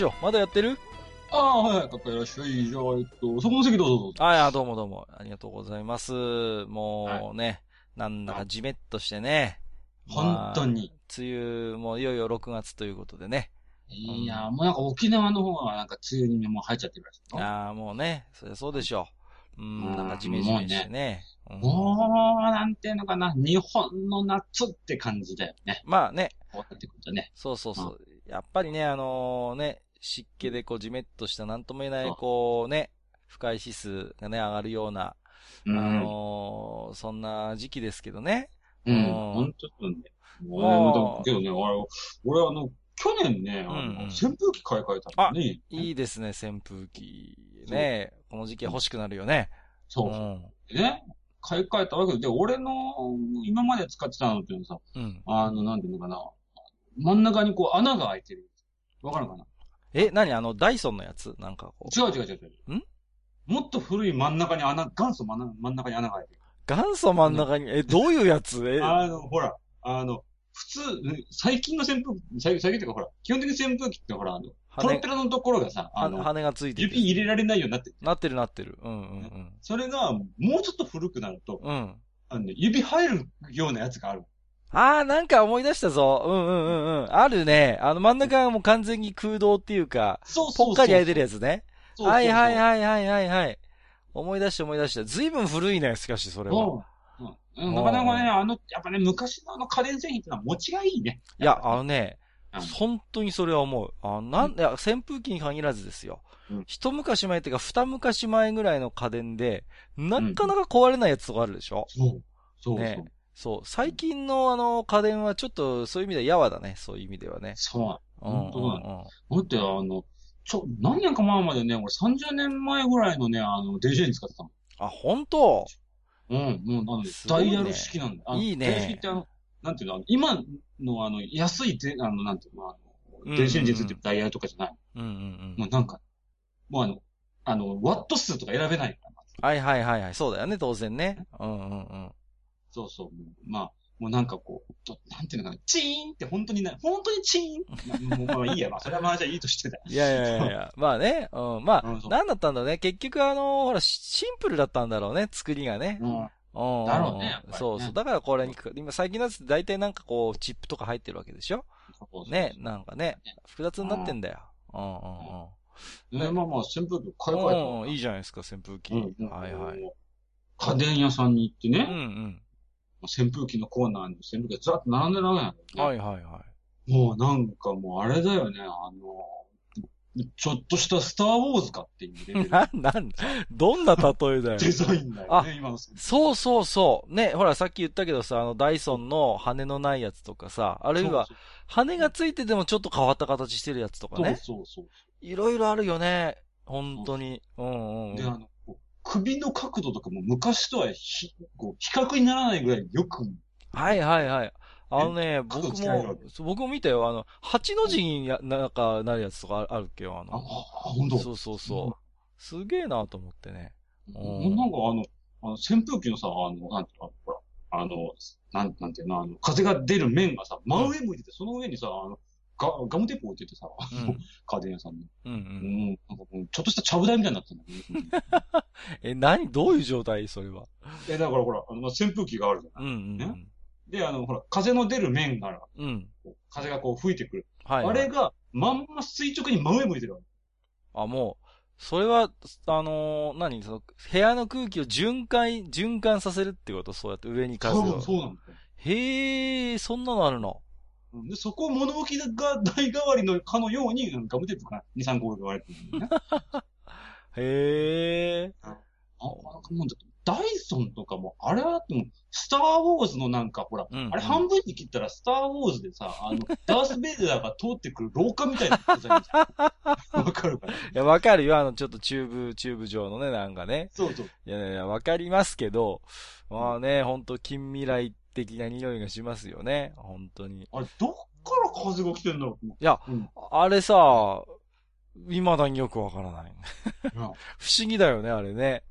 よっ大将まだやってる？ああ、はいはい、かっこいらっしゃい。じゃあ、えっと、そこの席どうぞどうぞ。あいや、どうもどうも。ありがとうございます。もうね、なんだかじめっとしてね。本当に。梅雨、もういよいよ6月ということでね。いや、もうなんか沖縄の方はなんか梅雨にもう入っちゃってるらしいよ。ああ、もうね、そりゃそうでしょう。うん、なんかジメジメしてね。うんもう、なんていうのかな、日本の夏って感じだよね。まあね、こうなってくるとね。そうそうそう。やっぱりね、あのね、湿気でこうじめっとしたなんとも言えないこうね、不快指数がね、上がるような、うん。あのーそんな時期ですけどね。うん、うん本当そうね。もうけどね、俺、俺あの、去年ね、あの、扇風機買い替えたのね。いいですね、扇風機。ねこの時期は欲しくなるよね。そうね、買い替えたわけで、で、俺の、今まで使ってたのっていうのはさ。あの、なんていうのかな、真ん中にこう穴が開いてる。わかるかなえ、何？あの、ダイソンのやつ？なんかこう。違う違う違う違う。ん？もっと古い真ん中に穴、元祖真ん真ん中に穴が開いてる。元祖真ん中に、え、どういうやつ？え、あの、ほら、あの、普通、うん最近の扇風機、最最近っていうかほら、基本的に扇風機ってほら、あの、プロ羽ペ、ラのところがさ、あの、羽がついて指て。入れられないようになってる。なってるなってる。うんうんそれが、もうちょっと古くなると、うん。うん。あのね、指入るようなやつがある。あー、なんか思い出したぞ。うんうんうんうん。あるね。あの真ん中がもう完全に空洞っていうか、そうそうそう。ぽっかり開いてるやつね。そうそうそうはいはいはいはいはいはい。思い出した思い出した。ずいぶん古いね、しかしそれは。うんうん。なかなかね、あの、やっぱね、昔のあの家電製品ってのは持ちがいいね。いや、あのね、うん本当にそれは思う。あなん、いや、扇風機に限らずですよ。うん一昔前っていうか、二昔前ぐらいの家電で、なかなか壊れないやつとかあるでしょ、そう。そうそう。ねそう。最近のあの家電はちょっとそういう意味ではやわだね。そういう意味ではね。そう。うんうん本当だだって、あの、ちょ、何年か前までね、俺30年前ぐらいのね、あの、DJ に使ってたの。あ、本当？うん、もう、なので、ねダイヤル式なんだ。いいねダイヤル式ってあの、なんていうの、今のあの、安いで、あの、なんていうの、あの、電子レンジについてるダイヤルとかじゃない。うんうんうん。もうなんか、もうあの、あの、ワット数とか選べないから。はいはいはいはい。そうだよね、当然ね。うんうんうん。そうそう。まあ、もうなんかこう、となんていうのかな、チーンって本当にな、本当にチーンまあもうまあいいや、まあそれはまあじゃあいいとしてだ。いやいやいやいや、まあね、うん、まあ、うんなんだったんだね。結局あの、ほら、シシンプルだったんだろうね、作りがね。うん。うん。だろうねねそうそう。だからこれにか、今最近のやつって大体なんかこう、チップとか入ってるわけでしょ？そうそうね、なんかね、複雑になってんだよ。うんうんうん。ね、まあまあ、扇風機買い替えたうんうん、いいじゃないですか、扇風機。うんはいはい。。家電屋さんに行ってうんうね、ん。扇風機のコーナーに扇風機がずらっと並んでるわけなんだよね。はいはいはもうなんかもうあれだよね、あの、ちょっとしたスターウォーズかっていうレベい。ルな、なん、どんな例えだよ。デザインだよあね、今の。そうそうそう。ね、ほら、さっき言ったけどさ、あの、ダイソンの羽のないやつとかさ、あるいは、羽がついててもちょっと変わった形してるやつとかそうね。そうそう。いろいろあるよね。本当に。うんうんで、うん。あの、首の角度とかも昔とはひこう比較にならないぐらいよく、はいはいはい。あのね、僕も僕も見たよ。あの、八の字にやなんかなるやつとかああるっけよ。ああ、あの、ほんと。そうそうそう。すげえなと思ってね。もうなんかあの、あの扇風機のさ、あの、なんていうの、ほら、あの、なん、なんていうの、あの、風が出る面がさ、真上向いてて、その上にさ、あの、ガガムテープ置いててさ、うん。家電屋さんに。うんう。うんん、なんかもうちょっとしたちゃぶ台みたいになってんだけど。え、何？どういう状態？それは。え、だからほら、あの、まあ扇風機があるじゃない？うんうんで、あの、ほら、風の出る面が、うん。うん。風がこう吹いてくる。はい、はい。あれが、まんま垂直に真上向いてるわけ。あ、もう、それは、あのー何？その、部屋の空気を循環、循環させるってこと？そうやって上に風そう、を。そうなんだよ。へえ、そんなのあるの？うんで、そこを物置が台代わりのかのように、ガムテープが2、3個置かれてるね。へえ。あ、なんかもんだと思って。ダイソンとかも、あれはスターウォーズのなんか、ほら、うんうんあれ半分に切ったら、スターウォーズでさ、あの、ダース・ベイダーが通ってくる廊下みたいなデザインじゃん。わかるかな いや、わかるよ。あの、ちょっとチューブ、チューブ状のね、なんかね。そうそう。いやいやいや、わかりますけど、まあね、ほんと近未来的な匂いがしますよね。本当に。いあれ、どっから風が来てんだろうや、うんあれさ、未だによくわからない。うん不思議だよね、あれね。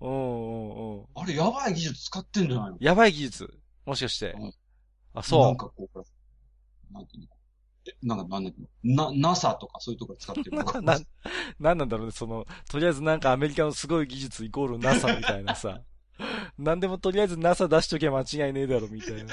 うんうんうん。あれ、やばい技術使ってんじゃないの？やばい技術。もしかして。うんあ、なそんかこう、なんていうのえ、なんか、なんだっけな、NASA とかそういうところ使ってるの？かう。な、なんなんだろうね、その、とりあえずなんかアメリカのすごい技術イコール NASA みたいなさ。なんでもとりあえず NASA 出しときゃ間違いねえだろ、みたいな。い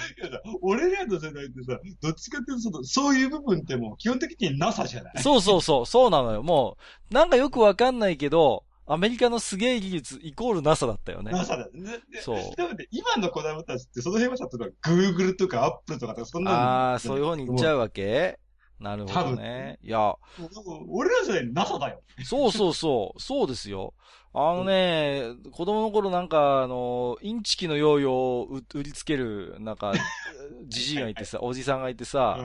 俺らの世代ってさ、どっちかっていうとその、そういう部分ってもう基本的に NASA じゃない？そうそうそう、そうなのよ。もう、なんかよくわかんないけど、アメリカのすげえ技術イコール NASA だったよね。NASA だよね。でそう。でもね、今の子供たちってその辺はさ、例えば Google とか Apple とかそんなのああ、そういう方に行っちゃう。うわけなるほどね。いや、俺らの世代 NASA だよ。そうそうそう、そうですよ。あのね、子供の頃なんか、あの、インチキのヨーヨーを売、売りつける、なんか、じじいがいてさ、おじさんがいてさ、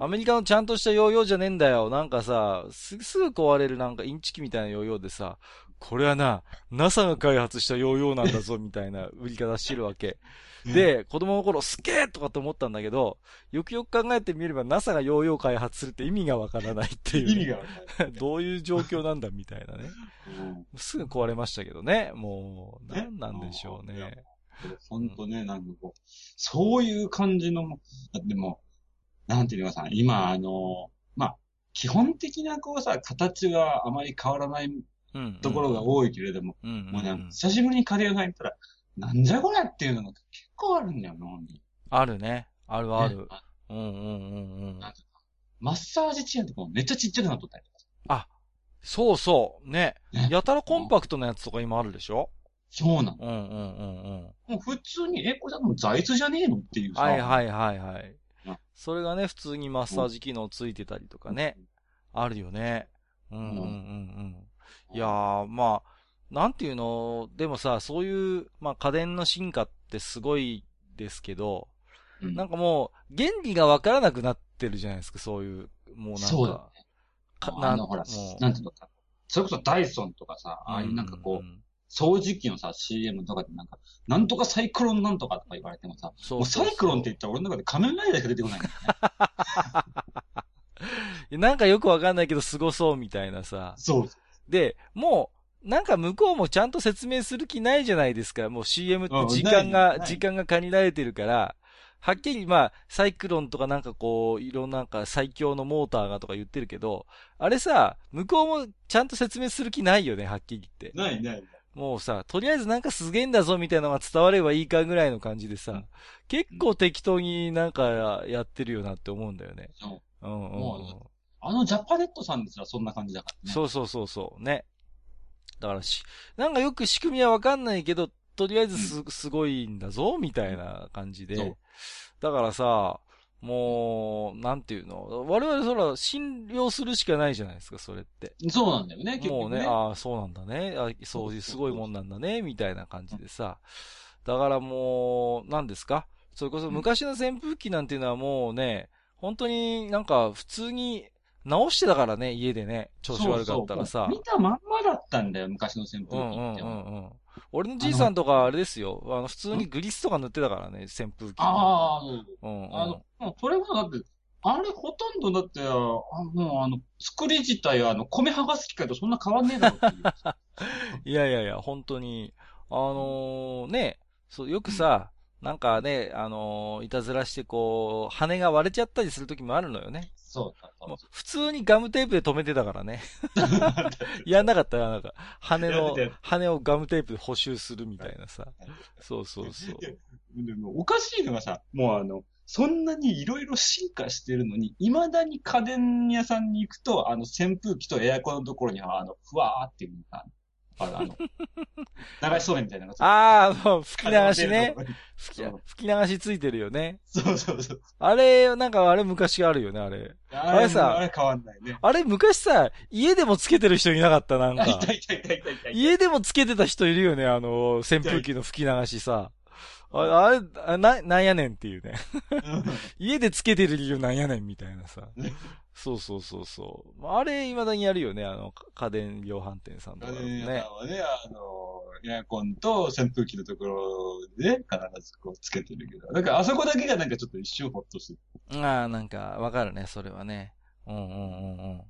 アメリカのちゃんとしたヨーヨーじゃねえんだよ。なんかさ、すすぐ壊れるなんかインチキみたいなヨーヨーでさ、これはな、NASA が開発したヨーヨーなんだぞ、みたいな 売り方してるわけ。で、子供の頃、すっげーとかって思ったんだけど、よくよく考えてみれば NASA がヨーヨー開発するって意味がわからないっていうね、意味がわかんない。どういう状況なんだみたいなね。うんすぐ壊れましたけどね。もう、ねなんなんでしょうね。ほんとね、なんかこう、そういう感じの、だってもう、なんていうのかさ、今、あの、まあ、基本的なこうさ、形はあまり変わらないうん。ところが多いけれども。もうね、久しぶりにカレー屋さん行ったら、なんじゃこりゃっていうのが結構あるんだよな、あるね。あるあるね。うんうんうんうん。マッサージチェアとかもめっちゃちっちゃくなっとったりとかさ。そうそう。ね。ねやたらコンパクトなやつとか今あるでしょ？そうなの。うんうんうんうん。もう普通に、え、これだも座椅子じゃねえのっていうさ。はいはいはいはいうん。それがね、普通にマッサージ機能ついてたりとかね。あるよね。うんうんうんうん。いやー、まあ、なんていうの、でもさ、そういう、まあ家電の進化ってすごいですけど、うん、なんかもう、原理がわからなくなってるじゃないですか、そういう、もうなんか。そうだかあの、ほらなんていうのか。それこそダイソンとかさ、ああいうなんかこう、んん掃除機のさ、CM とかでなんか、なんとかサイクロンなんとかとか言われてもさ、そうもうサイクロンって言ったら俺の中で仮面ライダーしか出てこないんだよね。なんかよくわかんないけど、凄そうみたいなさ。そう。で、もう、なんか向こうもちゃんと説明する気ないじゃないですか。もう CM ってうん時間が、時間が限られてるから、はっきりまあ、サイクロンとかなんかこう、いろんななんか最強のモーターがとか言ってるけど、あれさ、向こうもちゃんと説明する気ないよね、はっきり言って。ないない。もうさ、とりあえずなんかすげえんだぞみたいなのが伝わればいいかぐらいの感じでさ、うん結構適当になんかやってるよなって思うんだよね。そう。うんうん、うんも。あのジャパネットさんですらそんな感じだからね。そうそうそうそう。ね。だからし、なんかよく仕組みはわかんないけど、とりあえずす、すごいんだぞ、みたいな感じでそう。だからさ、もう、なんていうの？我々そら、信用するしかないじゃないですか、それって。そうなんだよね、結もうね、局ね。ああ、そうなんだね。あそういうすごいもんなんだね、みたいな感じでさ。だからもう、何ですか？それこそ昔の扇風機なんていうのはもうね、本当になんか普通に直してたからね、家でね、調子悪かったらさ。そうそう見たまんまだったんだよ、昔の扇風機うんうんって。うんうん。俺のじいさんとかあれですよ。あの、普通にグリスとか塗ってたからね、扇風機。ああ、そううんうん。あの、もうそれこそだって、あれほとんどだって、あもうあの、作り自体はあの、米剥がす機械とそんな変わんねえだろっていう。いやいやいや、本当に、あのーね、そう、よくさ、なんかね、あのーいたずらしてこう、羽が割れちゃったりする時もあるのよね。そうもう普通にガムテープで止めてたからね。やんなかったよ、なんか。羽の羽をガムテープで補修するみたいなさ。そうそうそう。でもおかしいのがさ、もうあの、そんなにいろいろ進化してるのに、未だに家電屋さんに行くと、あの、扇風機とエアコンのところには、あの、ふわーっていうのが、あの、あの流しそうめんみたいなのがああ、あの、吹き流しね。吹きそう吹き流しついてるよね。そうそうそう。あれ、なんかあれ昔あるよね、あれ。あれさあれ変わんないね。あれ昔さ、家でもつけてる人いなかった、なんかあい。たいたいたいたいたい家でもつけてた人いるよね、あの、扇風機の吹き流しさ。ああな、なんやねんっていうね。家でつけてる理由なんやねんみたいなさね。そうそうそうそう。あれ、未だにやるよね、あの、家電量販店さんとかだと家電屋ねさん。はね、あの、エアコンと扇風機のところでね、必ずこうつけてるけど。だからあそこだけがなんかちょっと一瞬ほっとする。ああ、なんか、わかるね、それはね。うんうんうんうん。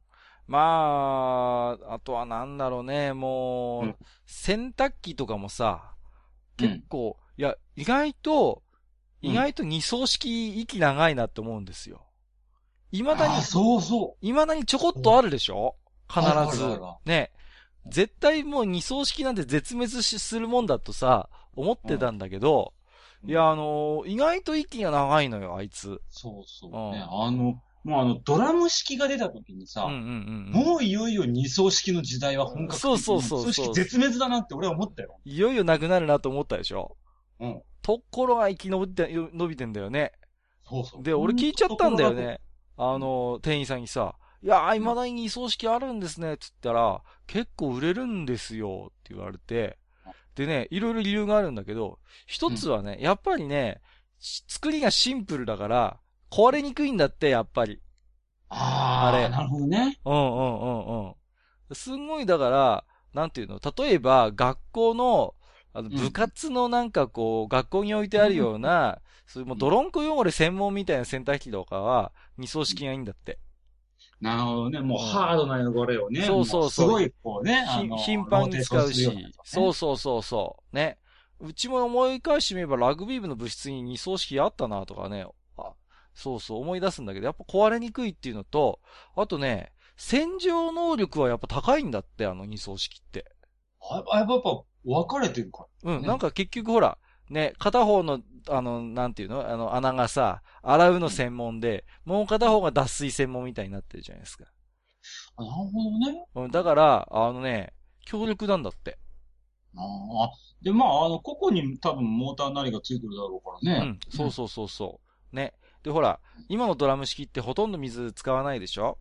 まあ、あとはなんだろうね、もう、うん洗濯機とかもさ、うん結構、いや、意外と、うん意外と二層式息長いなって思うんですよ。未だにあ、そうそ未だにちょこっとあるでしょ？必ず。ね。絶対もう二層式なんて絶滅しするもんだとさ、思ってたんだけど、うんいや、あのー意外と息が長いのよ、あいつ。う。そうそう、うんね。あの、もうあの、ドラム式が出た時にさ、うんうんうんうん。もういよいよ二層式の時代は本格的そうそうそうそう二層式絶滅だなって俺は思ったよ。いよいよなくなるなと思ったでしょ？うん。ところが生き延びて、伸びてんだよね。そうそう。で、俺聞いちゃったんだよね。あの、店員さんにさ、いやー、未だに二層式あるんですね、つったら、結構売れるんですよ、って言われて、でね、いろいろ理由があるんだけど、一つはね、やっぱりね、し作りがシンプルだから、壊れにくいんだって、やっぱり。ああ、あれなるほどね。うんうんうんうん。すんごい、だから、なんていうの例えば、学校の、あの、うん部活のなんかこう、学校に置いてあるような、そういうもう泥んこ汚れ専門みたいな洗濯機とかは、二層式がいいんだって。なるほどね。もううんハードな汚れをね。そうそうそうもすごい、こうね。頻繁に使うし、そううそうそうそう。ね。うちも思い返してみれば、ラグビー部の部室に二層式あったなとかね。あそうそう思い出すんだけど、やっぱ壊れにくいっていうのと、あとね、洗浄能力はやっぱ高いんだって、あの二層式って。あやっぱ、やっぱ、分かれてるから。うん、ねなんか結局ほら、ね、片方の、あの、なんていうの？あの、穴がさ、洗うの専門で、もう片方が脱水専門みたいになってるじゃないですか。あなるほどね。うん、だから、あのね、強力なんだって。ああ。で、まあ、あの、個々に多分モーターなりがついてるだろうからね。うん、そうそうそうそう。ね。で、ほら、今のドラム式ってほとんど水使わないでしょ？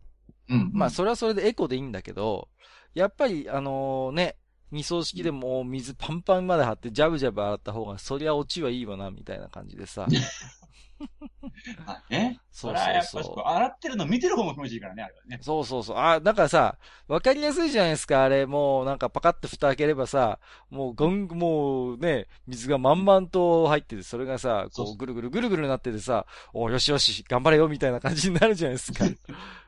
うん。まあ、それはそれでエコでいいんだけど、やっぱり、あのね、二層式でもう水パンパンまで張ってジャブジャブ洗った方が、そりゃ落ちはいいわな、みたいな感じでさ。あね。そそうれはやっぱそうそう。洗ってるの見てる方も気持ちいいからね、あれはね。そうそうそう。あ、だからさ、わかりやすいじゃないですか、あれ。もうなんかパカって蓋開ければさ、もうゴン、もうね、水が満々と入ってて、それがさ、こうぐるぐるぐるぐるなっててさ、およしよし、頑張れよ、みたいな感じになるじゃないですか。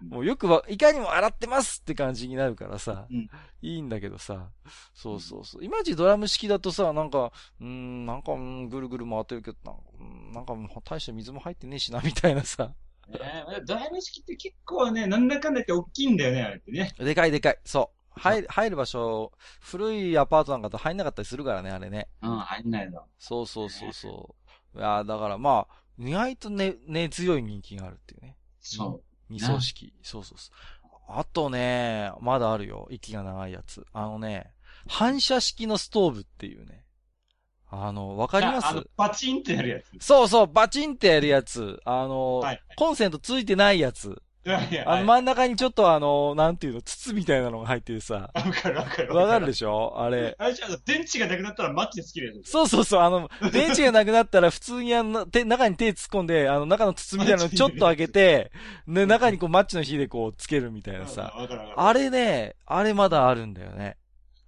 もうよくわ、いかにも洗ってますって感じになるからさ、うんいいんだけどさ、そうそうそう。いまいちドラム式だとさ、なんか、うーん、なんか、うんぐるぐる回ってるけど、なんか、うんなんかもう大して水も入ってねえしな、みたいなさ。ねドラム式って結構ね、なんだかんだ言って大きいんだよね、あれってね。でかいでかい。そう。入る、入る場所、古いアパートなんかと入んなかったりするからね、あれね。うん、入んないの。そうそうそうそう。いやーだからまあ、意外とね、ね、強い人気があるっていうね。そ二層式。そうそうそう。あとね、まだあるよ。息が長いやつ。あのね、反射式のストーブっていうね。あの、わう。かります？ああのパチンってやるやつ。そうそう、バチンってやるやつ。あの、はいコンセントついてないやつ。いやいや、あの真ん中にちょっとあの、なんていうの、筒みたいなのが入っててさ。わかるわかる。わかるでししょ？あれ。あれじゃあ、電池がなくなったらマッチでつけるやつ。そうそうそう、あの、電池がなくなったら普通にあの、手、中に手突っ込んで、あの、中の筒みたいなのちょっと開けて、ね、中にこうマッチの火でこうつけるみたいなさ。わかるわかる。あれね、あれまだあるんだよね。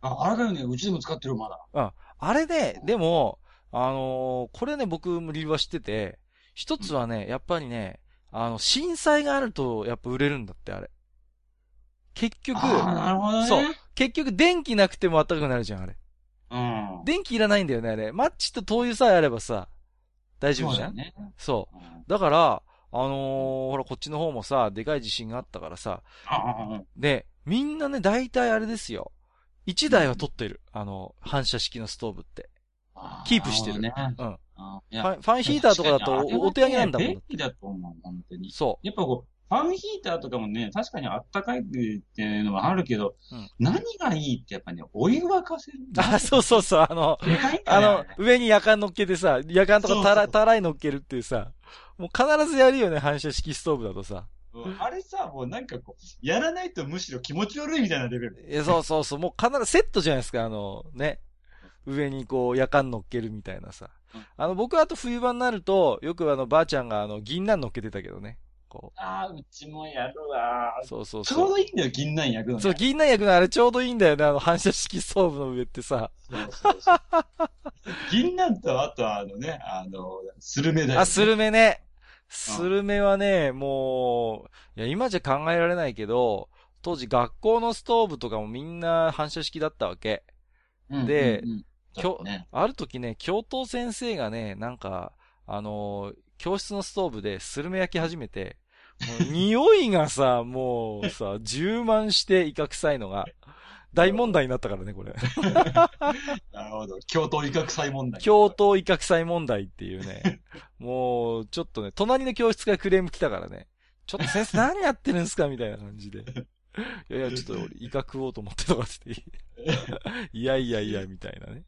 あ、あれだよね。うちでも使ってる、まだ。あれね、でも、あのーこれね、僕も理由は知ってて、一つはね、やっぱりね、あの、震災があると、やっぱ売れるんだって、あれ。結局、なるほどね。そう結局電気なくても暖かくなるじゃん、あれ。うん。電気いらないんだよね、あれ。マッチと灯油さえあればさ、大丈夫じゃんそうだよね。そう。うんだから、あのーほら、こっちの方もさ、でかい地震があったからさ、で、みんなね、大体あれですよ。一台は取ってる。あの、反射式のストーブって。あキープしてるね。うん。ファンファンヒーターとかだとおお手上げなんだもん。便利だと思う、本当に。そやっぱこう、ファンヒーターとかもね、確かにあったかいっていうのもあるけど、うん何がいいってやっぱね、お湯沸かせる。あ、そうそうそう、あの、あよの、上に夜間乗っけてさ、夜間とかたら、たらい乗っけるっていうさ、もう必ずやるよね、反射式ストーブだとさ。うんあれさ、もうなんかこう、やらないとむしろ気持ち悪いみたいなレベル。いや、そうそうそう、もう必ずセットじゃないですか、あの、ね。上にこう、夜間乗っけるみたいなさうん。あの、僕はあと冬場になると、よくあの、ばあちゃんがあの、銀杏乗っけてたけどね。こああ、うちもやるわう。そうそうちょそうう。どいいんだよ、銀杏焼くのね。そう、銀杏焼くのあれちょうどいいんだよね、あの、反射式ストーブの上ってさ。そうそうそう。銀杏と、あとあのね、あの、スルメだよ、ね。あ、スルメね。スルメはね、もう、いや、今じゃ考えられないけど、当時学校のストーブとかもみんな反射式だったわけ。うんでうんうん。今日、ね。ある時ね、教頭先生がね、なんか、あのー教室のストーブでスルメ焼き始めて、もう匂いがさ、もうさ、充満して威嚇臭いのが、大問題になったからね、これ。なるほど。京都威嚇祭問題。教頭威嚇臭い問題っていうね。もう、ちょっとね、隣の教室からクレーム来たからね。ちょっと先生何やってるんですかみたいな感じで。いやいや、ちょっと俺、イカ食おうと思ってとかって。いやいやいや、みたいなね。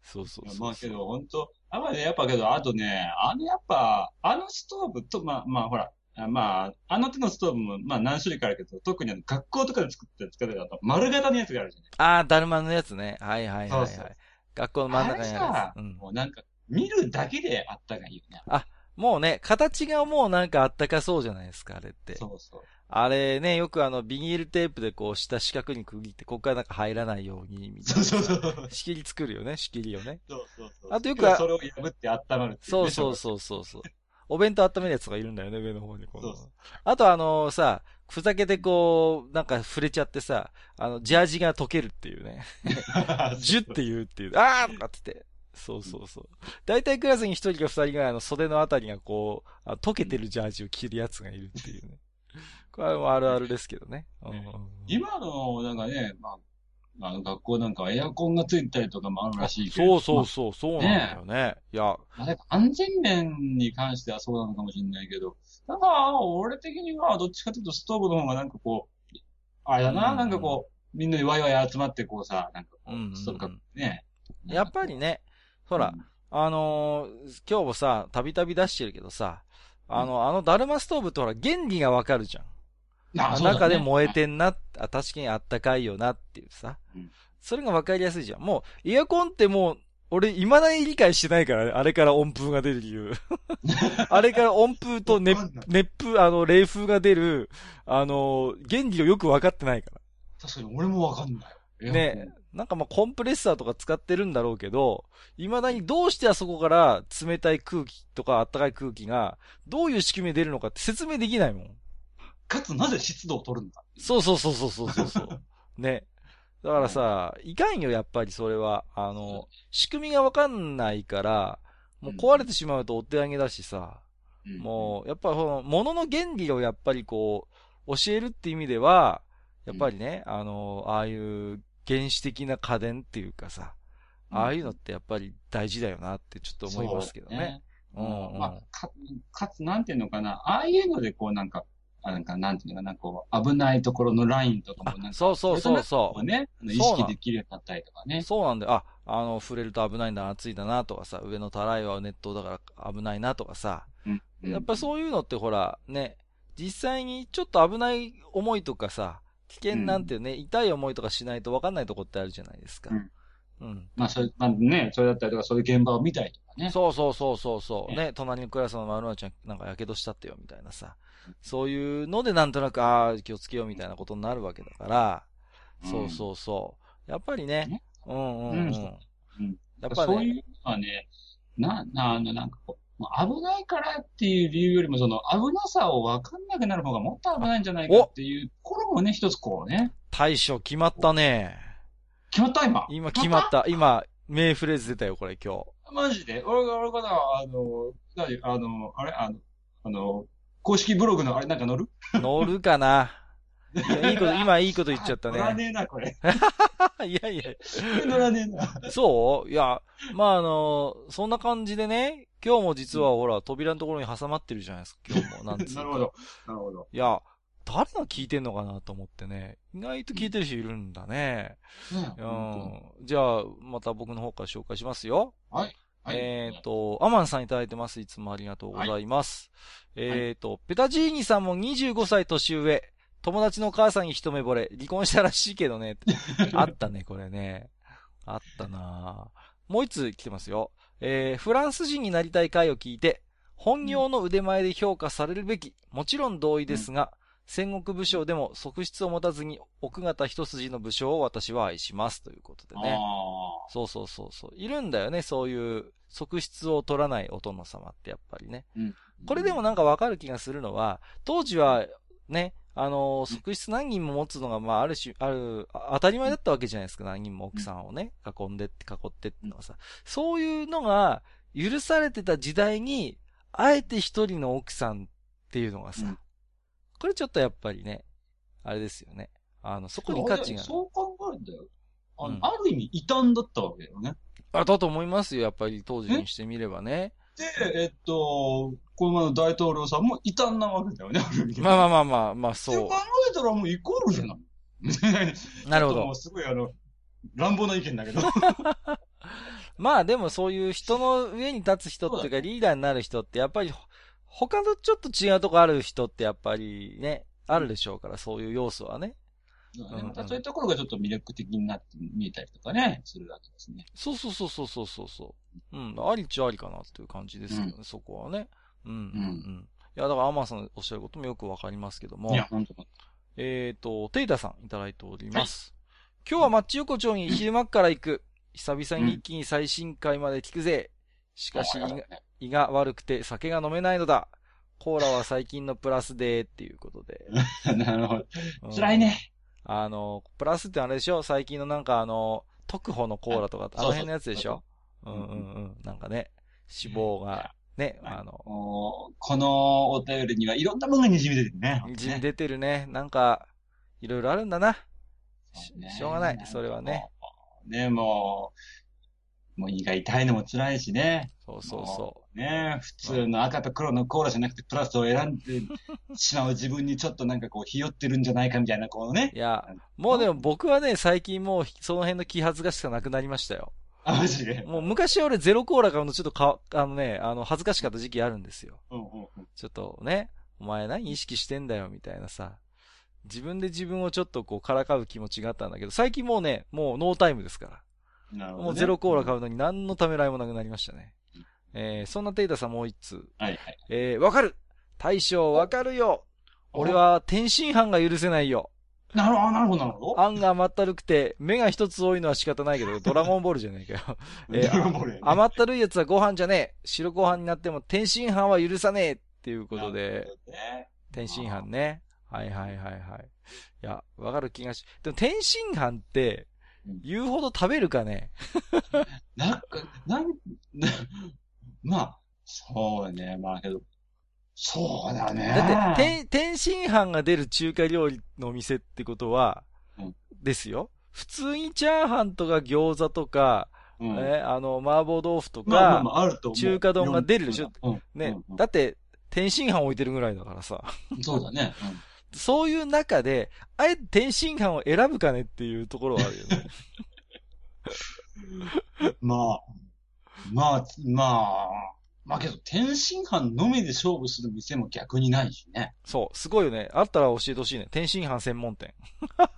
そうそうそうそう。まあけど、本当あまあね、やっぱけど、あとね、あのやっぱ、あのストーブと、まあまあほら、あまあ、あの手のストーブも、まあ何種類かあるけど、特にあの学校とかで作って使ってるあの丸型のやつがあるじゃない。ああ、だるまのやつね。はいはいはい、はい。そうそう学校の真ん中にあるあれさやつ。うん。もうなんか、見るだけであったがいいよね。もうね、形がもうなんかあったかそうじゃないですか、あれって。そうそう。あれね、よくあの、ビニールテープでこう、下四角に区切って、ここからなんか入らないように、みたいそうな。そうそう。仕切り作るよね、仕切りをね。そうそうそう。あとよくそれを破って温まるっていねそうそうそうそうそう。お弁当温めるやつとかいるんだよね、上の方に。あとあのさ、ふざけてこう、なんか触れちゃってさ、あの、ジャージが溶けるっていうね。ジュって言うっていう。あーとかってて。そうそうそう。大体クラスに一人か二人ぐらいあの袖のあたりがこう、あ溶けてるジャージを着るやつがいるっていうね。これはあるあるですけどね。うん今の、なんかね、まあ、あの学校なんかはエアコンがついたりとかもあるらしいけど。そうそうそう、そうなんだよね。いや、安全面に関してはそうなのかもしれないけど、なんか、俺的にはどっちかというとストーブの方がなんかこう、あれだな、うんなんかこう、みんなでワイワイ集まってこうさ、なんかこうんうんうんう、ストーブかね。やっぱりね、ほら、あのー今日もさ、たびたび出してるけどさ、あの、あのダルマストーブってほら、原理がわかるじゃん。中で燃えてんな、あ、確かにあったかいよなっていうさ。うんそれがわかりやすいじゃん。もう、エアコンってもう、俺、未だに理解してないからね。あれから温風が出る理由。あれから温風と熱熱風、あの、冷風が出る、あの、原理をよくわかってないから。確かに俺もわかんない。ねなんかまあコンプレッサーとか使ってるんだろうけど、未だにどうしてあそこから冷たい空気とか暖かい空気が、どういう仕組みで出るのかって説明できないもん。かつなぜ湿度を取るんだそうそうそうそうそうそうそう。ね。だからさ、い。かんよ、やっぱりそれは。あの、仕組みがわかんないから、もう壊れてしまうとお手上げだしさ、うん。もう、やっぱりこの、物の原理をやっぱりこう、教えるって意味では、やっぱりね、あの、ああいう原始的な家電っていうかさ、ああいうのってやっぱり大事だよなってちょっと思いますけどね。そううんうん。まあ、か、かつ、なんていうのかな、ああいうので、こう、なんか、あなんか、なんていうのかな、こう、危ないところのラインとかもなんあか、そうそうそうそうね、意識できるようになったりとかね。そうなんだよ。あ、あの、触れると危ないんだな、暑いだなとかさ、上のたらいは熱湯だから危ないなとかさ、うんやっぱそういうのってほら、ね、実際にちょっと危ない思いとかさ、危険なんてね、痛い思いとかしないと分かんないとこってあるじゃないですか。うん。うん。まあ、それ、まあね、それだったりとか、そういう現場を見たりとかね。そうそうそうそうそう。ねね、隣のクラスの丸々ちゃんなんか火傷したってよ、みたいなさ。そういうのでなんとなく、ああ、気をつけようみたいなことになるわけだから、うんそうそうそう。やっぱりねね、うんうんうん。やっぱね、そういうのはね、な、な、あの、なんかこう、まあ危ないからっていう理由よりも、その危なさを分かんなくなる方がもっと危ないんじゃないかっていうところもね、一つこうね。大将決まったね。決まった今？今決まった。今、名フレーズ出たよ、これ今日。マジで？俺が、俺がな、あの、何？あの、あれ？あの、あの、公式ブログのあれなんか載る？乗るかないやいいこと、今いいこと言っちゃったね。乗らねえな、これ。いやいや。乗らねえな。そう？いや、まああの、そんな感じでね、今日も実はほら、扉のところに挟まってるじゃないですか、今日も。なんつうか なるほど。なるほど。いや、誰が聞いてんのかなと思ってね。意外と聞いてる人いるんだね。ねうん。じゃあ、また僕の方から紹介しますよ。はい。はいえっ、と、アマンさんいただいてます。いつもありがとうございます。えっ、と、ペタジーニさんも25歳年上。友達の母さんに一目惚れ。離婚したらしいけどね。あったね、これね。あったなもう一つ来てますよ。えー、フランス人になりたい回を聞いて、本業の腕前で評価されるべき。もちろん同意ですが、戦国武将でも側室を持たずに奥方一筋の武将を私は愛します。ということでね。あそうそうそうそう。いるんだよね、そういう側室を取らないお殿様ってやっぱりね。ーうんこれでもなんかわかる気がするのは、当時はね、あのー側室何人も持つのが、まあ、ある種、ある、あ当たり前だったわけじゃないですか。何人も奥さんをね、囲んでって、囲ってってのはさ。そういうのが許されてた時代に、あえて一人の奥さんっていうのがさ、うんこれちょっとやっぱりね、あれですよね。あの、そこに価値が。そう考えるんだよ。あの、うんある意味異端だったわけだよね。あ、だと思いますよ、やっぱり当時にしてみればね。で、えっと、この前の大統領さんも異端なわけだよね、ある意味。まあまあまあまあ、まあそうそう考。えたらもうイコールじゃない。なるほど。すごいあの、乱暴な意見だけど。まあでもそういう人の上に立つ人っていうかリーダーになる人ってやっぱりほ他のちょっと違うとこある人ってやっぱりね、あるでしょうから、そういう要素はね。うんまたそういうところがちょっと魅力的になって見えたりとかね、するわけですね。そうそうそうそうそうそうそう。うん、ありっちゃありかなっていう感じですけどね、そこはね。うん、うん、うん。いや、だからアマンさんおっしゃることもよくわかりますけどもい。や、本当に。えっ、と、テイタさんいただいております。今日はマッチ横丁に昼間っから行く。久々に一気に最新回まで聞くぜ。しかし、胃が悪くて酒が飲めないのだ。コーラは最近のプラスで、っていうことで。なるほど。うん辛い。ね。あの、プラスってあれでしょ？最近のなんかあの、特保のコーラとか、あの辺のやつでしょ？うんうんうん。なんかね、脂肪が、ね、あの、このお便りにはいろんなものが滲み出てるね。にじみ出てるね。なんか、いろいろあるんだな。しねしょうがないそれはね。ね、もう、もう胃が痛いのも辛いしね。そうそうそう。ね普通の赤と黒のコーラじゃなくてプラスを選んでしまう自分にちょっとなんかこう、ひよってるんじゃないかみたいな、こうねい。や、もうでも僕はね、最近もうその辺の気恥ずかしさなくなりましたよ。あ、マジで？もう昔俺ゼロコーラ買うのちょっとか、あのね、あの、恥ずかしかった時期あるんですよ。うんうんうん。ちょっとね、お前何意識してんだよ、みたいなさ。自分で自分をちょっとこうからかう気持ちがあったんだけど、最近もうね、もうノータイムですから。なるほど、ね。もうゼロコーラ買う。うのに何のためらいもなくなりましたね。えー、そんなテイタさんもう一通。はいはい。えー、わかる大将わかるよ俺は天津飯が許せないよ。なるほど、なるほど、なるほど。あんが甘ったるくて、目が一つ多いのは仕方ないけど、ドラゴンボールじゃねえかよ。えー甘ったるいやつはご飯じゃねえ。白ご飯になっても天津飯は許さねえっていうことで、。ね天津飯ね。はいはいはいはい。いや、わかる気がし、でも天津飯ってうん、言うほど食べるかね？なんか、なん、なまあ、そうね、まあけど、そうだね。だって、天、天津飯が出る中華料理のお店ってことはうん、ですよ。普通にチャーハンとか餃子とか、うん、ね、あの、麻婆豆腐とまあまあまか、あ、と。中華丼が出るでしょ？うん。ねだって、天津飯置いてるぐらいだからさ。そうだね。そういう中で、あえて天津飯を選ぶかねっていうところはあるよね。う んまあ、まあ、まあ、まあけど、天津飯のみで勝負する店も逆にないしね。そう、すごいよね。あったら教えてほしいね。天津飯専門店。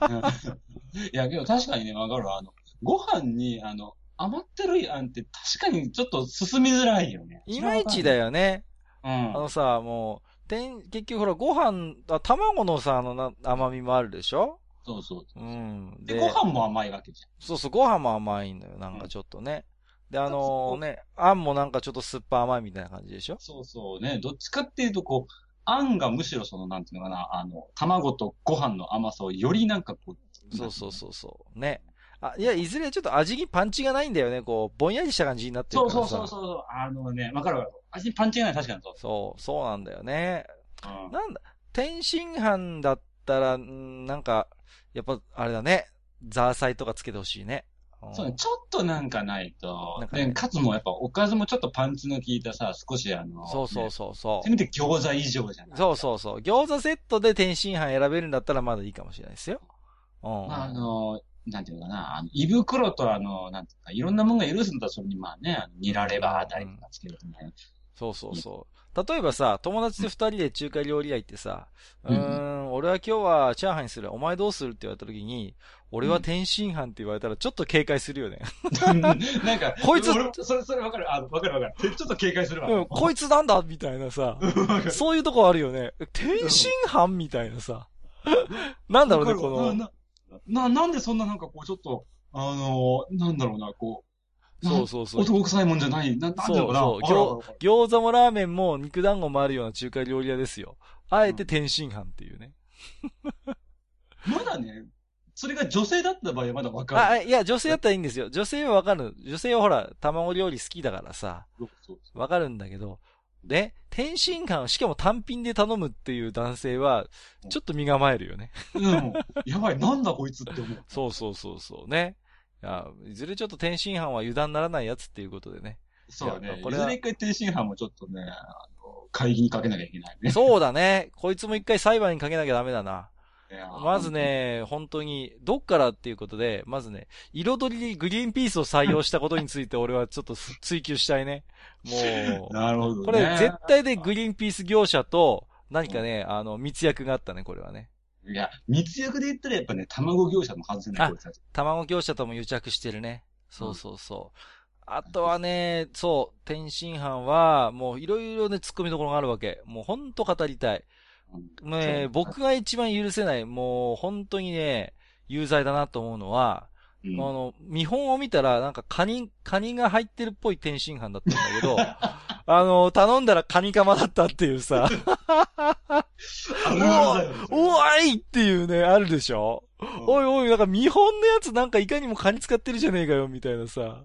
うん いや、けど確かにね、わかるわ。あの、ご飯に、あの、余ってるやんって確かにちょっと進みづらいよね。いまいちだよ。よね。うん。あのさ、もう、天、結局ほら、ご飯、あ卵のさ、あのな、甘みもあるでしょ？そうそう。うん。で、ご飯も甘いわけじそうそう、ご飯も甘いのよ。なんかちょっとね。で、あのね、あんもなんかちょっと酸っぱ甘いみたいな感じでしょ？ゃん。そうそうね。どっちかっていうと、こう、あんがむしろその、なんていうのかな、あの、卵とご飯の甘さをよりなんかこう、そうそうそうそう。ね。あ、いや、いずれちょっと味にパンチがないんだよね。こう、ぼんやりした感じになってるからさ。そうそうそうそう。あのね、わかるわかる。味にパンチがない、確かにそう。そう、そうなんだよね。うんなんだ、天津飯だったら、んなんか、やっぱ、あれだね。ザーサイとかつけてほしいね。うんそうね、ちょっとなんかないと、かねで、かつもやっぱおかずもちょっとパンチの効いたさ、少しあの、そうそうねそうそうせ。めて餃子以上じゃないそうそうそう。餃子セットで天津飯選べるんだったらまだいいかもしれないですよ。うん。まあ、あの、なんていうのかな、あの胃袋とあの、なんていうか、いろんなものが許すんだったらそれにまあね、ニラレバーあたりとかつけるとね。そうそうそう。例えばさ、友達で二人で中華料理屋行ってさ、ううんーん、俺は今日はチャーハンにする。お前どうするって言われた時に、俺は天津飯って言われたらちょっと警戒するよね。なんか、こいつそれ、それわかる。あ、わかるわかる。ちょっと警戒するわ。うん、こいつなんだみたいなさ、そういうとこあるよね。天津飯みたいなさ。なんだろうね、この、な、な、なんでそんななんかこう、ちょっと、あの、なんだろうな、こう、そうそうそう。男臭いもんじゃない。な、なんそうだろうな。そうわかるわかる餃子もラーメンも肉団子もあるような中華料理屋ですよ。あえて天津飯っていうね。まだね、それが女性だった場合はまだわかあ、る。いや、女性だったらいいんですよ。女性はわかる。女性はほら、卵料理好きだからさ、そうそうそうわかるんだけど、で、天津飯、しかも単品で頼むっていう男性は、ちょっと身構えるよね。うん。やばい、なんだこいつって思う。そうそうそうそうね。いや、いずれちょっと天津飯は油断ならないやつっていうことでね。そうだね。これはいずれ一回天津飯もちょっとね、あの、会議にかけなきゃいけないね。そうだね。こいつも一回裁判にかけなきゃダメだな。まず、ね、本当に、どっからっていうことで、まずね、彩りにグリーンピースを採用したことについて俺はちょっと追求したいね。もう、なるほどね。これ絶対でグリーンピース業者と何かね、あの、密約があったね、これはね。いや、密約で言ったらやっぱね、卵業者の外せない、いつたち。卵業者とも癒着してるね。そうそうそう。あとはね、そう、天津飯は、もういろいろね、突っ込みどころがあるわけ。もうほんと語りたい。うん僕が一番許せない、もう本当にね、有罪だなと思うのは、うんあの、見本を見たら、なんかカニ、カニが入ってるっぽい天津飯だったんだけど、あの、頼んだらカニカマだったっていうさ、あるあるだよねそれおわいっていうね、あるでしょ？うんおいおい、なんか見本のやつなんかいかにもカニ使ってるじゃねえかよ、みたいなさ。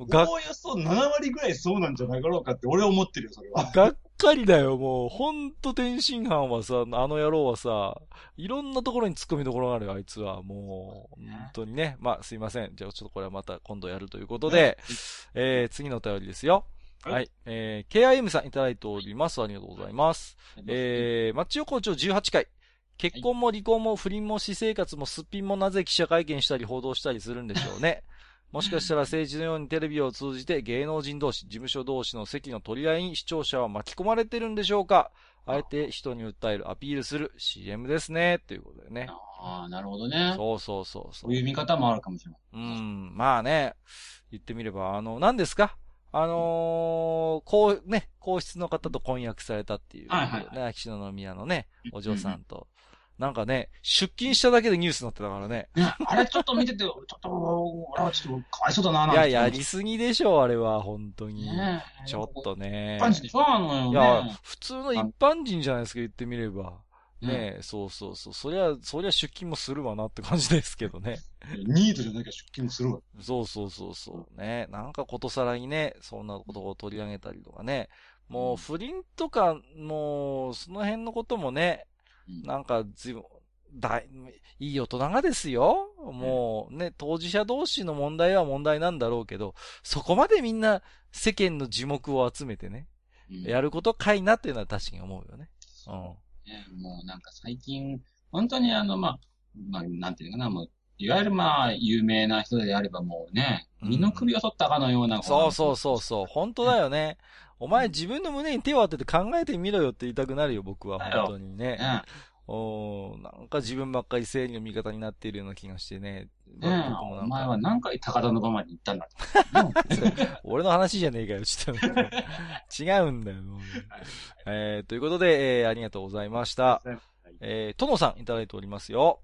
が、おおよそ7割ぐらいそうなんじゃないかろうかって俺は思ってるよ、それは。がっかりだよ、もう。ほんと天津飯はさ、あの野郎はさ、いろんなところに突っ込みどころがあるよ、あいつは。もう、本当にね。まあ、すいません。じゃあちょっとこれはまた今度やるということで、えー、次のお便りですよ。はいはい。えー、KIM さんいただいております。ありがとうございます。えー、マッチ横丁18回。結婚も離婚も不倫も私生活もすっぴんもなぜ記者会見したり報道したりするんでしょうね。もしかしたら政治のようにテレビを通じて芸能人同士、事務所同士の席の取り合いに視聴者は巻き込まれてるんでしょうかあえて人に訴える、アピールする CM ですね。ということでね。ああ、なるほどね。そうそうそうそそうう。いう見方もあるかもしれない。うん、まあね、言ってみれば、あの、何ですか？あのーこう、ね、皇室の方と婚約されたっていう、はいはいはいね、秋篠宮のね、お嬢さんと。なんかね、出勤しただけでニュースになってたからね。ね、あれちょっと見てて、ちょっと、俺はちょっとかわいそうだな、なんいや、てやりすぎでしょ、あれは、本当に。ねちょっとね一。般人でしょあの、ね。いや、普通の一般人じゃないですか、言ってみれば。ねそうそうそう。そりゃ、そりゃ出勤もするわなって感じですけどね。ニートじゃなきゃ出勤もするわ。そうそうそうそう。ね。なんかことさらにね、そんなことを取り上げたりとかね。もう不倫とか、もう、その辺のこともね、うんなんかずいぶん、だい、いい大人がですよ。もうね、当事者同士の問題は問題なんだろうけど、そこまでみんな世間の樹木を集めてね、うんやることかいなっていうのは確かに思うよね。うん。ね、もうなんか最近、本当にあの、まあ、まあ、なんていうのかな、もう、いわゆるまあ、有名な人であればもうね、うん身の首を取ったかのような。そうそうそうそう。本当だよね。お前自分の胸に手を当てて考えてみろよって言いたくなるよ、僕は。本当にね。ね。おーなんか自分ばっかり正義の味方になっているような気がしてね。ね僕もなんお前はか、何回高田馬場まで行ったんだ 俺の話じゃねえかよ、ちょっと。違うんだよ、もうえー、ということで、えー、ありがとうございました。えー、とのさんいただいておりますよ。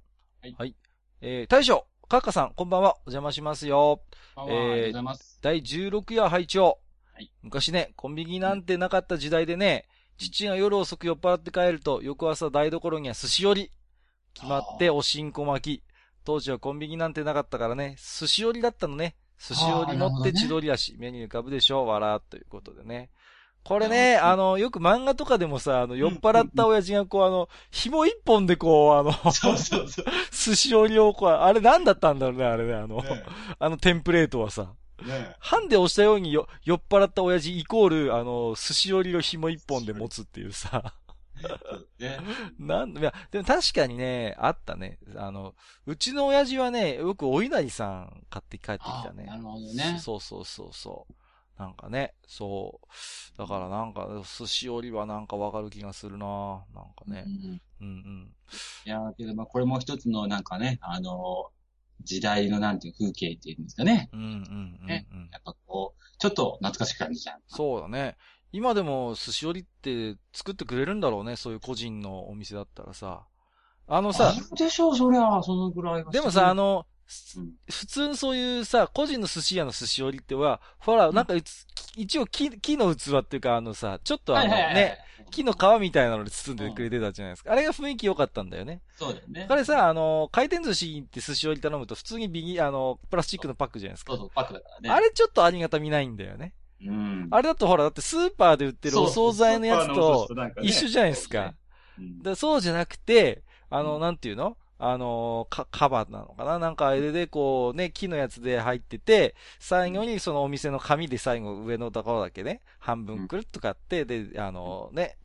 はいえー、大将、カッカさん、こんばんは。お邪魔しますよ。ありがとうございます。第16夜拝聴はい昔ね、コンビニなんてなかった時代でね、父が夜遅く酔っ払って帰ると、翌朝台所には寿司寄り。決まっておしんこ巻き。当時はコンビニなんてなかったからね、寿司寄りだったのね。寿司寄り持って千鳥足、目に浮かぶでしょ？う、笑ということでね。これね、あの、よく漫画とかでもさ、あの、酔っ払った親父がこう、あの、紐一本でこう、あの、そうそうそう。寿司折りをこう、あれ何だったんだろうね、あれね、あの、ねあのテンプレートはさ。ねハンデ押したようによ酔っ払った親父イコール、あの、寿司折りを紐一本で持つっていうさ。ね なん、いや、でも確かにね、あったね。あの、うちの親父はね、よくお稲荷さん買って帰ってきたね。あなるほどね。そうそうそうそう。なんかね、そう。だからなんか、寿司折りはなんかわかる気がするななんかねう。んうんうん。いや、けどまあこれも一つのなんかね、あの、時代のなんていう風景っていうんですかね。うんうんうんねうん。やっぱこう、ちょっと懐かしく感じちゃう。そうだね。今でも寿司折りって作ってくれるんだろうね。そういう個人のお店だったらさ。あのさあ、るでしょう、そりゃ、そのぐらいは。でもさ、あ、の、うん普通のそういうさ、個人の寿司屋の寿司折りっては、ほら、なんかうつ、一応木、木の器っていうか、あのさ、ちょっとあのはいはいはい、ね、、木の皮みたいなので包んでくれてたじゃないですか。あれが雰囲気良かったんだよね。そうだよね。これさ、あの、回転寿司って寿司折り頼むと普通にビニ、あの、プラスチックのパックじゃないですか。そうそう、パックだからね。あれちょっとありがたみないんだよね。うん。あれだとほら、だってスーパーで売ってるお惣菜のやつと一緒じゃないですか。。うんでそうじゃなくて、あの、うんなんていうの？あの、か、カバなのかな？なんかあれでこうね、木のやつで入ってて、最後にそのお店の紙で最後上のところだけね、半分くるっと買って、で、あのね、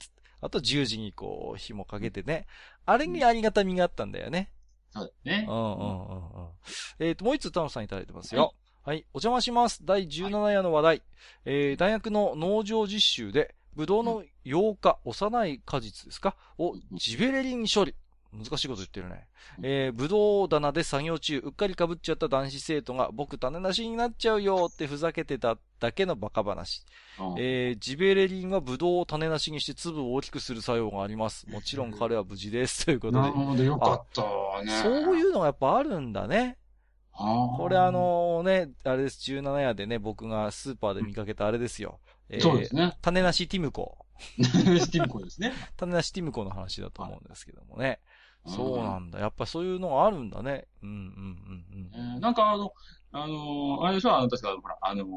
あと十字にこう紐かけてね、あれにありがたみがあったんだよね。そうだねうん。うんうんうん。えっ、と、もう一つタモさんいただいてますよ。はい。お邪魔します。第17夜の話題。えー、大学の農場実習で、ブドウの8日、幼い果実ですか？をジベレリン処理。難しいこと言ってるね。えー、ブドウ棚で作業中、うっかり被っちゃった男子生徒が、僕種なしになっちゃうよってふざけてただけのバカ話。うんえー、ジベレリンはブドウを種なしにして粒を大きくする作用があります。もちろん彼は無事です。ということで。なるほど、よかったね。そういうのがやっぱあるんだね。これあ、のね、あれです、17夜でね、僕がスーパーで見かけたあれですよ。えーそうですね。種なしティムコ。スティムコですね。種なしティムコの話だと思うんですけどもね。うんそうなんだ。やっぱそういうのがあるんだね。うんうんうんえーなんかあの、あのーあれでしょあの、確か、ほら、あのー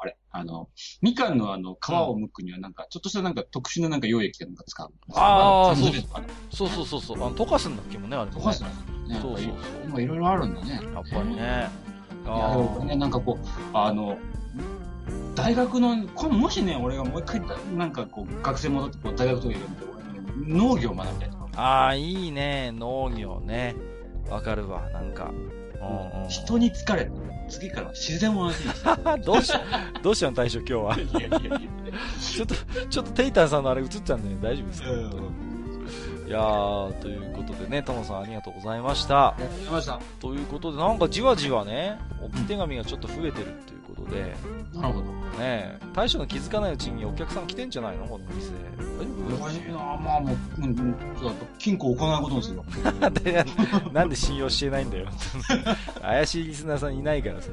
あれ、あの、みかんのあの、皮を剥くにはなんか、ちょっとしたなんか特殊ななんか溶液がなんか使う。あー缶詰とかねうん。そうそうそうそう。あの、溶かすんだっけもね、あれもね。溶かすんですね。そうそうそう今いろいろあるんだね。やっぱりね。あでもこれね、なんかこう、あの、大学の、これもしね、俺がもう一回、なんかこう、学生戻ってこう大学とか行くと、農業を学びたいあー、いいね。農業ね。わかるわ、なんか。うんうん。人に疲れて、次から自然を安心して。どうし、どうしたの大将今日は。いやいやいや。ちょっと、ちょっとテイタンさんのあれ映っちゃうんで、大丈夫ですか、いやー、ということでね、タモさんありがとうございました。ありがとうございました。ということで、なんかじわじわね、置き手紙がちょっと増えてるっていうことで、なるほど。ね大将の気づかないうちにお客さん来てんじゃないの？この店。大難しいなまあもう、うん、うん、ちょっと金庫を行うことにするわ。丈夫でなんで信用してないんだよ。怪しいリスナーさんいないからさ。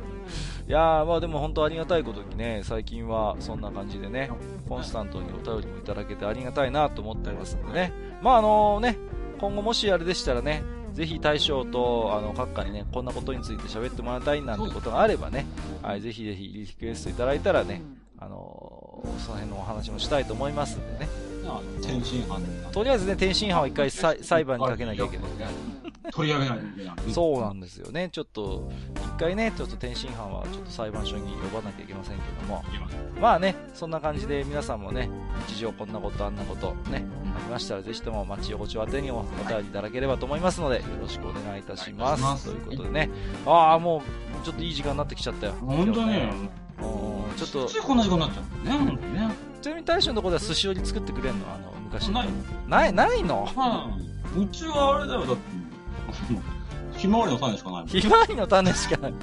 いやー、まあでも本当ありがたいことにね、最近はそんな感じでね、コンスタントにお便りもいただけてありがたいなと思っておりますんでね。まああのね、今後もしあれでしたらね、ぜひ大将と、あの、閣下にね、こんなことについて喋ってもらいたいなんてことがあればね、はい、ぜひぜひリクエストいただいたらね、あのその辺のお話もしたいと思いますんでね。天津飯のとりあえずね、天津飯は一回裁裁判にかけなきゃいけない。取り上げないといけない。そうなんですよね。ちょっと、一回ね、ちょっと天津飯はちょっと裁判所に呼ばなきゃいけませんけども。まあね、そんな感じで皆さんもね、日常こんなことあんなことね、ありましたらぜひとも町横丁宛てにおお便りいただければと思いますので、よろしくお願いいたします。ということでね、ああ、もう、ちょっといい時間になってきちゃったよ。本当ね。うんちょっとつい、こんな時間になっちゃうね。ね。ちなみに大将のところでは寿司折り作ってくれんのあの、昔。ない。ない、ないの？はい。うちはあれだよ、だって。ひまわりの種しかないもん。ひまわりの種しかない。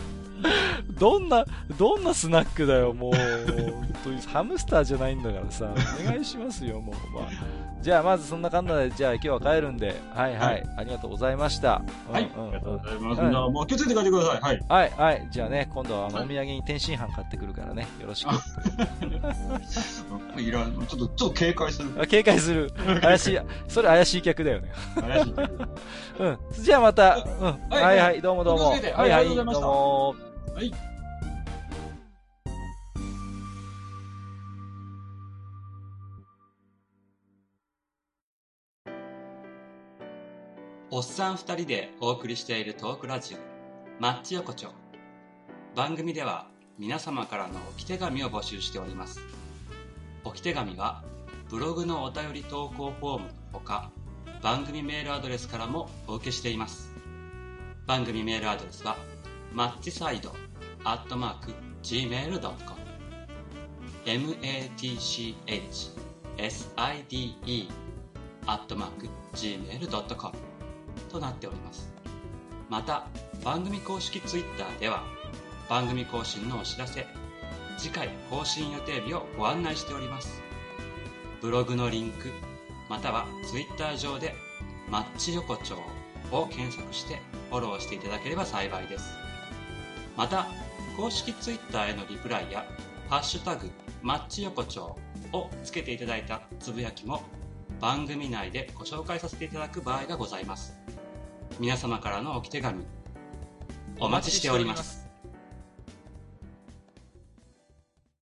どんな、どんなスナックだよ、もう。本当にハムスターじゃないんだからさ。お願いしますよ、もう。まあ、じゃあ、まずそんな感じで、じゃあ今日は帰るんで、はいはい、はいありがとうございました。はい。うんうんありがとうございます。はいじゃあもう気をつけて帰ってください。はい。はい、はい。じゃあね、今度はお土産に天津飯買ってくるからね、よろしく。いらん。ちょっと、ちょっと警戒する。あ警戒する。怪しい、それ怪しい客だよね。怪しいけど。うん。じゃあまた、うん。はいはいはい、どうもどうも。はいはい、どうも。はい。おっさん2人でお送りしているトークラジオマッチ横丁。番組では皆様からの置き手紙を募集しております。置き手紙はブログのお便り投稿フォームのほか番組メールアドレスからもお受けしています。番組メールアドレスはマッチサイドアットマーク、gmail.com。matchside、アットマーク、gmail.com となっております。また、番組公式ツイッターでは、番組更新のお知らせ、次回更新予定日をご案内しております。ブログのリンク、またはツイッター上で、マッチ横丁を検索してフォローしていただければ幸いです。また、公式ツイッターへのリプライや、ハッシュタグ、マッチ横丁をつけていただいたつぶやきも、番組内でご紹介させていただく場合がございます。皆様からのおき手紙、お待ちしております。